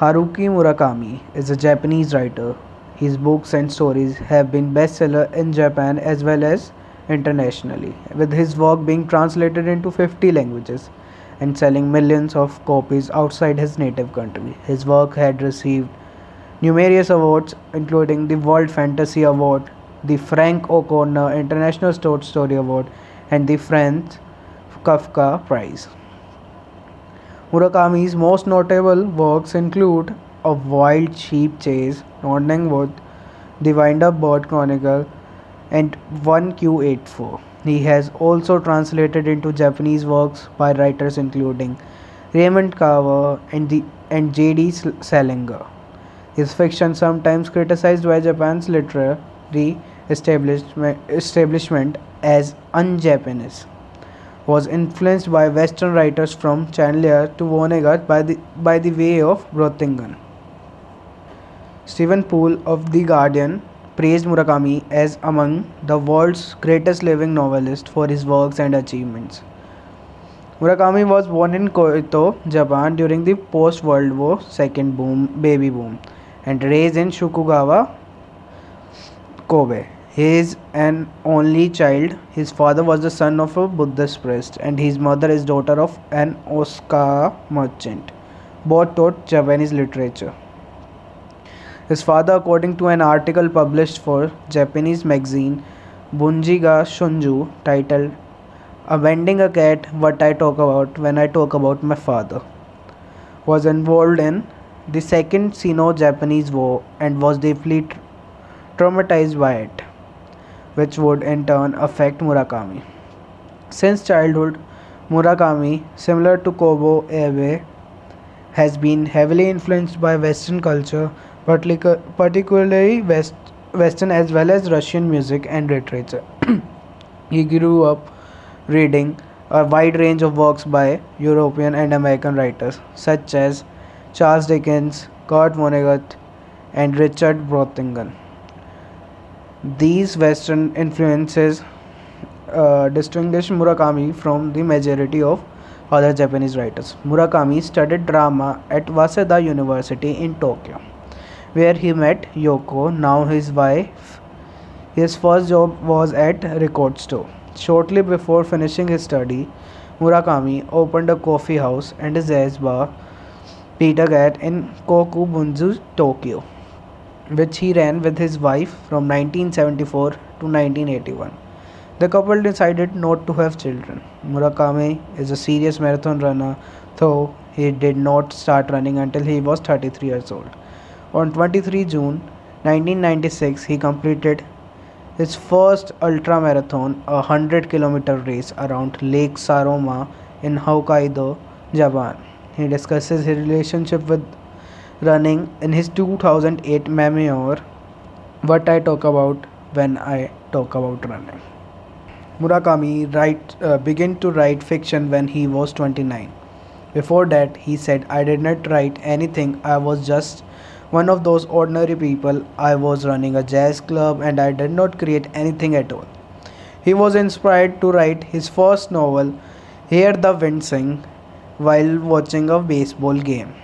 Haruki Murakami is a Japanese writer. His books and stories have been bestseller in Japan as well as internationally, with his work being translated into 50 languages and selling millions of copies outside his native country. His work had received numerous awards, including the World Fantasy Award, the Frank O'Connor International Short Story Award, and the Franz Kafka Prize. Murakami's most notable works include A Wild Sheep Chase, Norwegian Wood, The Wind Up Bird Chronicle, and 1Q84. He has also translated into Japanese works by writers including Raymond Carver and, the, and J.D. Salinger. His fiction, sometimes criticized by Japan's literary establishment, establishment as un-Japanese, was influenced by Western writers from Chandler to Vonnegut by the, by the way of Brautigan. Stephen Poole of The Guardian praised Murakami as among the world's greatest living novelists for his works and achievements. Murakami was born in Kyoto, Japan during the post-World War II boom, baby boom and raised in Shukugawa, Kobe. He is an only child. His father was the son of a Buddhist priest, and his mother is daughter of an Osaka merchant. Both taught Japanese literature. His father, according to an article published for Japanese magazine Bungei Shunju titled Abandoning a Cat What I Talk About When I Talk About My Father, was involved in the Second Sino Japanese War and was deeply traumatized by it which would in turn affect Murakami. Since childhood, Murakami, similar to Kobo Abe, has been heavily influenced by Western culture, particularly West, Western as well as Russian music and literature. he grew up reading a wide range of works by European and American writers such as Charles Dickens, Kurt Vonnegut, and Richard Brautigan. These Western influences uh, distinguish Murakami from the majority of other Japanese writers. Murakami studied drama at Waseda University in Tokyo, where he met Yoko, now his wife. His first job was at a record store. Shortly before finishing his study, Murakami opened a coffee house and a jazz bar, Peter Cat, in Kokubunji, Tokyo which he ran with his wife from 1974 to 1981. The couple decided not to have children. Murakami is a serious marathon runner, though he did not start running until he was 33 years old. On 23 June 1996, he completed his first ultra marathon, a 100 kilometer race around Lake Saroma in Hokkaido, Japan. He discusses his relationship with running in his 2008 memoir What I Talk About When I Talk About Running. Murakami write, uh, began to write fiction when he was 29. Before that, he said, I did not write anything, I was just one of those ordinary people. I was running a jazz club and I did not create anything at all. He was inspired to write his first novel, Hear the Wind Sing, while watching a baseball game.